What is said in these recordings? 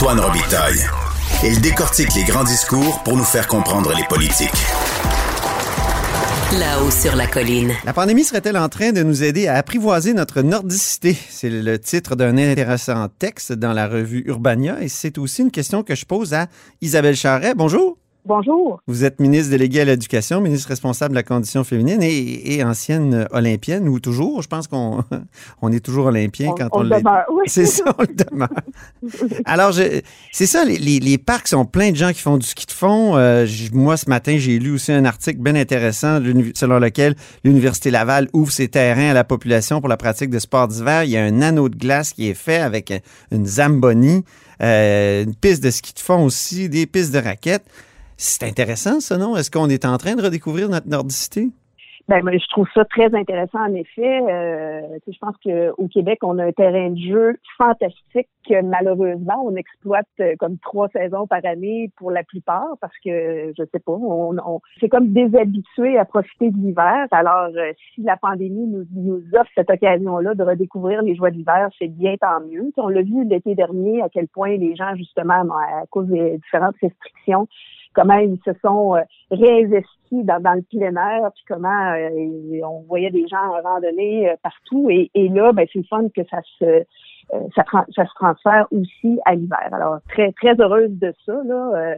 Antoine Robitaille. Il décortique les grands discours pour nous faire comprendre les politiques. Là-haut sur la colline. La pandémie serait-elle en train de nous aider à apprivoiser notre nordicité? C'est le titre d'un intéressant texte dans la revue Urbania et c'est aussi une question que je pose à Isabelle Charret. Bonjour. Bonjour. Vous êtes ministre délégué à l'éducation, ministre responsable de la condition féminine et, ancienne olympienne, ou toujours. Je pense qu'on on est toujours olympien quand on, on le demeure. Oui. C'est ça, on le demeure. Alors, c'est ça, les, les, parcs sont pleins de gens qui font du ski de fond. Euh, moi, ce matin, j'ai lu aussi un article bien intéressant selon lequel l'Université Laval ouvre ses terrains à la population pour la pratique de sports d'hiver. Il y a un anneau de glace qui est fait avec une zamboni, euh, une piste de ski de fond aussi, des pistes de raquettes. C'est intéressant, ça, non? Est-ce qu'on est en train de redécouvrir notre nordicité? Ben, je trouve ça très intéressant en effet. Euh, je pense qu'au Québec, on a un terrain de jeu fantastique que malheureusement on exploite euh, comme trois saisons par année pour la plupart parce que je sais pas, on, on c'est comme déshabitué à profiter de l'hiver. Alors euh, si la pandémie nous, nous offre cette occasion-là de redécouvrir les joies d'hiver, c'est bien tant mieux. on l'a vu l'été dernier à quel point les gens justement à cause des différentes restrictions comment ils se sont euh, réinvestis dans, le plein air, puis comment euh, on voyait des gens en randonnée euh, partout. Et, là, ben, c'est le fun que ça se ça, ça, se transfère aussi à l'hiver. Alors, très, très heureuse de ça, là,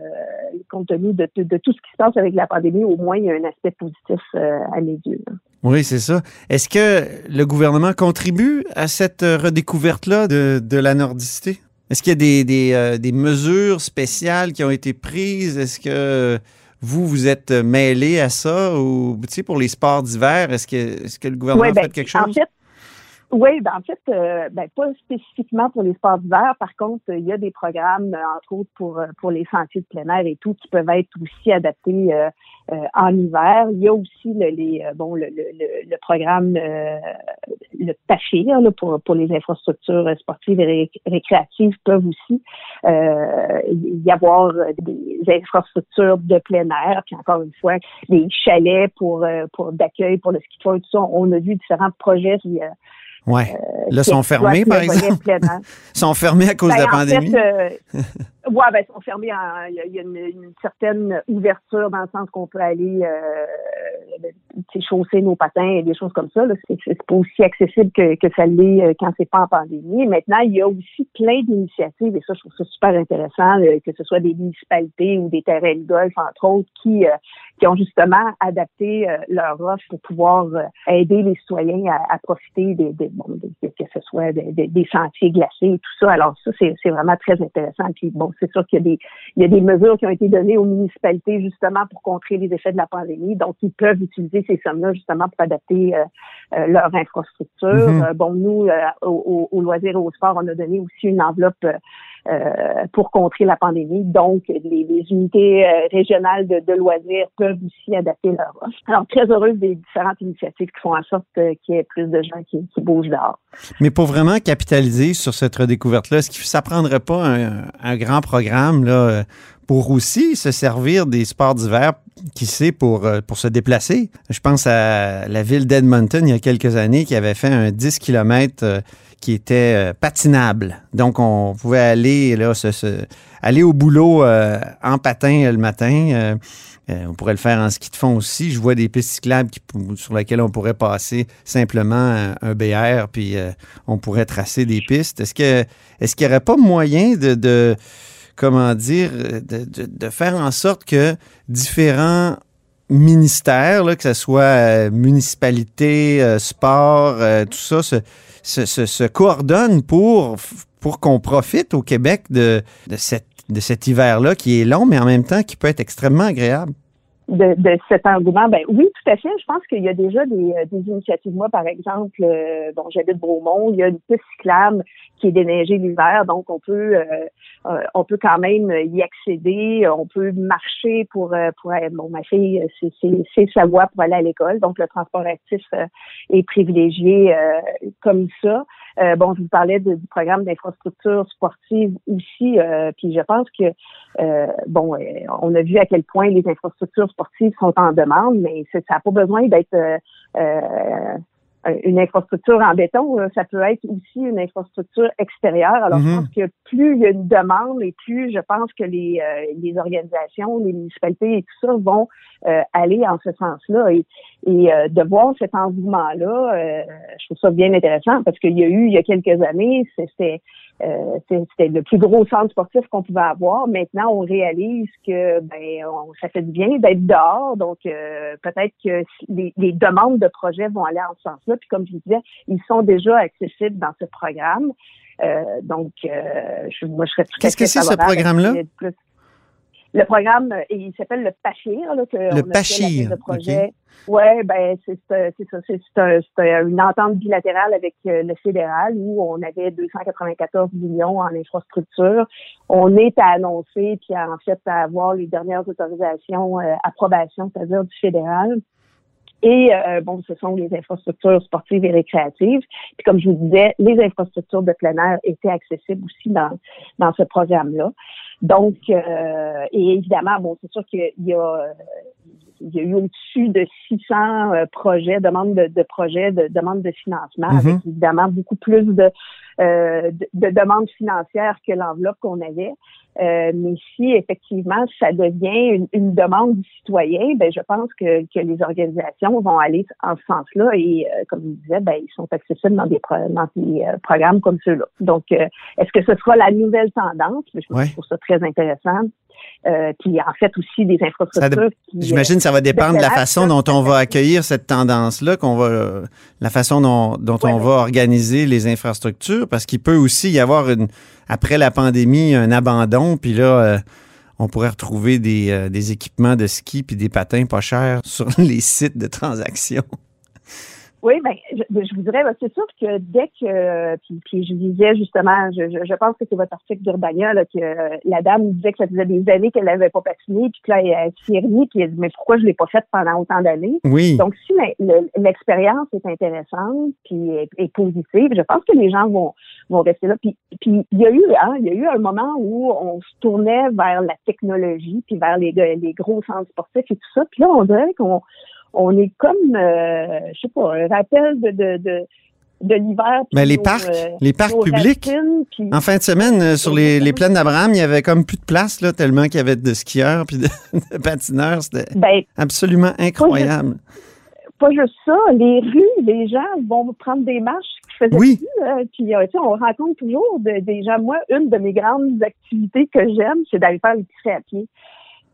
compte tenu de, de, tout ce qui se passe avec la pandémie, au moins, il y a un aspect positif à mes yeux. Oui, c'est ça. Est-ce que le gouvernement contribue à cette redécouverte-là de, de la nordicité? Est-ce qu'il y a des, des, euh, des, mesures spéciales qui ont été prises? Est-ce que vous, vous êtes mêlé à ça? Ou, tu sais, pour les sports d'hiver, est-ce que, est que le gouvernement a ben, fait quelque chose? En fait, oui, ben en fait, euh, ben, pas spécifiquement pour les sports d'hiver. Par contre, il y a des programmes, entre autres pour pour les sentiers de plein air et tout, qui peuvent être aussi adaptés euh, euh, en hiver. Il y a aussi le, les, euh, bon, le, le, le programme, euh, le TAFIR là, pour, pour les infrastructures sportives et récréatives peuvent aussi y avoir des infrastructures de plein air, puis encore une fois, des chalets pour, pour d'accueil pour le ski de fond et tout ça. On a vu différents projets qui Ouais. Euh, là, sont fermés, par exemple. sont fermés à cause de la ben, pandémie. Oui, ben, sont fermés. Il y a, une, certaine ouverture dans le sens qu'on peut aller euh, chausser nos patins et des choses comme ça. C'est pas aussi accessible que, que ça l'est euh, quand c'est pas en pandémie. Maintenant, il y a aussi plein d'initiatives, et ça, je trouve ça super intéressant, euh, que ce soit des municipalités ou des terrains de golf, entre autres, qui, euh, qui ont justement adapté leur offre pour pouvoir aider les citoyens à, à profiter des, des, bon, que ce soit des, des, sentiers glacés et tout ça. Alors ça, c'est vraiment très intéressant. Puis bon, c'est sûr qu'il y a des il y a des mesures qui ont été données aux municipalités justement pour contrer les effets de la pandémie. Donc, ils peuvent utiliser ces sommes-là justement pour adapter euh, euh, leur infrastructure. Mm-hmm. Euh, bon, nous, au, au, loisir et au sport, on a donné aussi une enveloppe pour contrer la pandémie. Donc, les, unités régionales de, loisirs peuvent aussi adapter leur offre. Alors, très heureuse des différentes initiatives qui font en sorte qu'il y ait plus de gens qui, bougent dehors. Mais pour vraiment capitaliser sur cette redécouverte-là, est-ce que ça prendrait pas un, grand programme là, pour aussi se servir des sports d'hiver, qui sait, pour, euh, pour se déplacer? Je pense à la ville d'Edmonton il y a quelques années qui avait fait un 10 km euh, qui était euh, patinable. Donc, on pouvait aller là, aller au boulot en patin le matin. on pourrait le faire en ski de fond aussi. Je vois des pistes cyclables qui, sur lesquelles on pourrait passer simplement un, BR, puis on pourrait tracer des pistes. Est-ce que est-ce qu'il n'y aurait pas moyen de comment dire, de, de, faire en sorte que différents ministères, là, que ce soit euh, municipalité, euh, sport, euh, tout ça, se, se, se, pour, pour qu'on profite au Québec de, de, cette, de cet hiver-là qui est long, mais en même temps qui peut être extrêmement agréable de, de, cet engouement? Ben oui, tout à fait. Je pense qu'il y a déjà des, euh, des initiatives. Moi, par exemple, euh, bon, j'habite Bromont, il y a une piste cyclable qui est déneigée l'hiver, donc on peut euh, euh, on peut quand même y accéder. On peut marcher pour pour bon, ma fille, c'est sa voie pour aller à l'école, donc le transport actif est privilégié comme ça. bon, je vous parlais du programme d'infrastructure sportive aussi, puis je pense que bon, on a vu à quel point les infrastructures sportives sont en demande, mais ça n'a pas besoin d'être euh, euh, une infrastructure en béton, ça peut être aussi une infrastructure extérieure. Alors, je Mhm. pense que plus il y a une demande et plus je pense que les, euh, les organisations, les municipalités et tout ça vont euh, aller en ce sens-là. Et, et euh, de voir cet engouement-là, euh, je trouve ça bien intéressant parce qu'il y a eu, il y a quelques années, c'était euh, c'était le plus gros centre sportif qu'on pouvait avoir. Maintenant, on réalise que ben on- ça fait du bien d'être dehors. Donc, euh, peut-être que les, les demandes de projets vont aller en ce sens-là. Puis, comme je disais, ils sont déjà accessibles dans ce programme. Euh, donc, euh, je, moi, je serais tout Qu'est-ce que c'est, ce programme-là? qu'il y ait plus- Le programme, euh, il s'appelle le PACHIR. Là, que on a PACHIR, projet. Ouais, ben c'est ça, c'est c'est un- c'est un- une entente bilatérale avec euh, le fédéral où on avait 294 millions en infrastructure. On est à annoncer puis à, en fait à avoir les dernières autorisations, euh, approbations, c'est-à-dire du fédéral. Et euh, bon, ce sont les infrastructures sportives et récréatives. Puis comme je vous disais, les infrastructures de plein air étaient accessibles aussi dans dans ce programme-là. Donc, euh, et évidemment, bon, c'est sûr qu'il y a euh, il y a eu au-dessus de 600 euh, projets, demandes de, de projets, de demandes de financement, Mhm. avec évidemment beaucoup plus de, euh, de, de demandes financières que l'enveloppe qu'on avait. Euh, mais si effectivement ça devient une, une demande du citoyen, ben je pense que, que les organisations vont aller en ce sens-là et euh, comme je disais, ben ils sont accessibles dans des pro- dans des euh, programmes comme ceux-là. Donc euh, est-ce que ce sera la nouvelle tendance? Mais Je Ouais. trouve ça très intéressant. Euh, puis en fait aussi des infrastructures euh, J'imagine que ça va dépendre de la façon dont on va accueillir cette tendance-là, qu'on va, euh, la façon dont, dont Ouais, on ouais. va organiser les infrastructures, parce qu'il peut aussi y avoir une, après la pandémie, un abandon, puis là, euh, on pourrait retrouver des, euh, des équipements de ski puis des patins pas chers sur les sites de transactions. Oui, ben, je, je vous dirais, ben, c'est sûr que dès que, puis, puis je disais justement, je, je, je pense que c'est votre article d'Urbania, là, que euh, la dame disait que ça faisait des années qu'elle n'avait pas patiné, puis que là, elle s'y est remise, puis elle dit, mais pourquoi je l'ai pas faite pendant autant d'années? Oui. Donc, si l'expérience est intéressante puis est, est positive, je pense que les gens vont vont rester là. Puis, puis il y a eu, hein, il y a eu un moment où on se tournait vers la technologie puis vers les, les gros centres sportifs et tout ça. Puis là, on dirait qu'on on est comme, euh, je sais pas, un rappel de de, de, de l'hiver. Mais les nos, parcs, euh, les parcs publics, racines, puis- en fin de semaine, euh, sur les, les plaines d'Abraham, il y avait comme plus de place, là, tellement qu'il y avait de skieurs puis de, de patineurs. C'était ben, absolument incroyable. pas juste ça, les rues, les gens vont prendre des marches que je faisais Oui. plus, euh, puis euh, tu sais, on rencontre toujours de- des gens. Moi, une de mes grandes activités que j'aime, c'est d'aller faire l'épicerie à pied.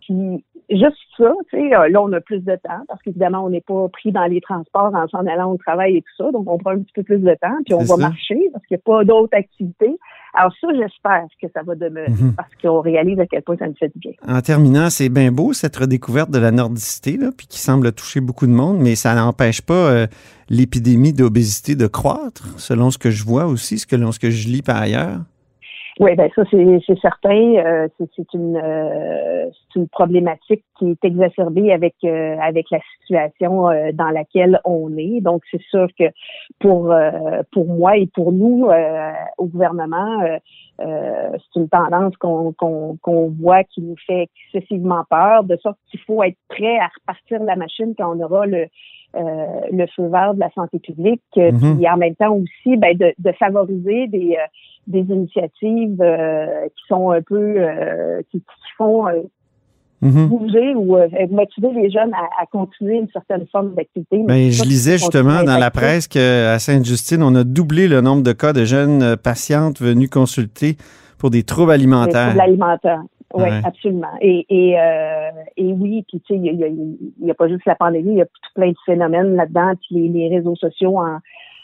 Puis juste ça, tu sais, euh, là, on a plus de temps parce qu'évidemment, on n'est pas pris dans les transports en s'en allant au travail et tout ça. Donc, on prend un petit peu plus de temps, puis on va ça. marcher parce qu'il n'y a pas d'autres activités. Alors ça, j'espère que ça va demeurer Mhm. parce qu'on réalise à quel point ça nous fait du bien. En terminant, c'est bien beau cette redécouverte de la nordicité, là, puis qui semble toucher beaucoup de monde, mais ça n'empêche pas euh, l'épidémie d'obésité de croître, selon ce que je vois aussi, selon ce que je lis par ailleurs. Oui, ben ça c'est certain. Euh, c'est une euh, c'est une problématique qui est exacerbée avec euh, avec la situation euh, dans laquelle on est. Donc c'est sûr que pour euh, pour moi et pour nous euh, au gouvernement, c'est une tendance qu'on qu'on qu'on voit qui nous fait excessivement peur, de sorte qu'il faut être prêt à repartir la machine quand on aura le le feu vert de la santé publique, euh, Mhm. puis en même temps aussi ben, de, de favoriser des euh, des initiatives euh, qui sont un peu euh, qui, qui font euh, Mhm. bouger ou euh, motiver les jeunes à, à continuer une certaine forme d'activité. Mais Ben, je lisais justement dans la presse qu'à Sainte-Justine, on a doublé le nombre de cas de jeunes euh, patientes venues consulter pour des troubles Des alimentaires. troubles alimentaires. Oui, Ouais. absolument. Et, et, euh, et oui, puis tu sais, il y a, y a- y a pas juste la pandémie, il y a tout plein de phénomènes là-dedans, puis les, les réseaux sociaux en,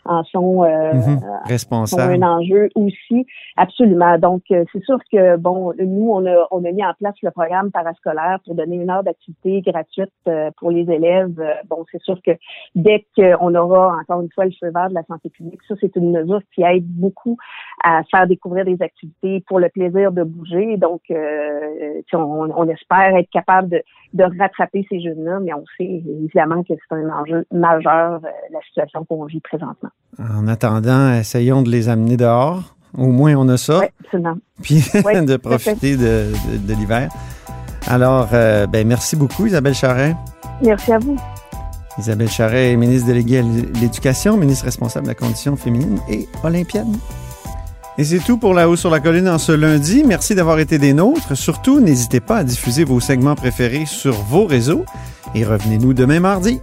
en sont, euh, Mhm. sont Responsable. un enjeu aussi. Absolument. Donc, euh, c'est sûr que, bon, nous, on a, on a mis en place le programme parascolaire pour donner une heure d'activité gratuite euh, pour les élèves. Euh, bon, c'est sûr que dès qu'on aura, encore une fois, le feu vert de la santé publique, ça, c'est une mesure qui aide beaucoup à faire découvrir des activités pour le plaisir de bouger. Donc, euh, on, on espère être capable de, de rattraper ces jeunes-là, mais on sait évidemment que c'est un enjeu majeur, euh, la situation qu'on vit présentement. En attendant, essayons de les amener dehors. Au moins, on a ça. Oui, absolument. Puis de profiter de, de- de l'hiver. Alors, euh, ben, merci beaucoup, Isabelle Charret. Merci à vous. Isabelle Charret est ministre déléguée à l'Éducation, ministre responsable de la condition féminine et olympienne. Et c'est tout pour La Haut sur la Colline en ce lundi. Merci d'avoir été des nôtres. Surtout, n'hésitez pas à diffuser vos segments préférés sur vos réseaux et revenez-nous demain mardi.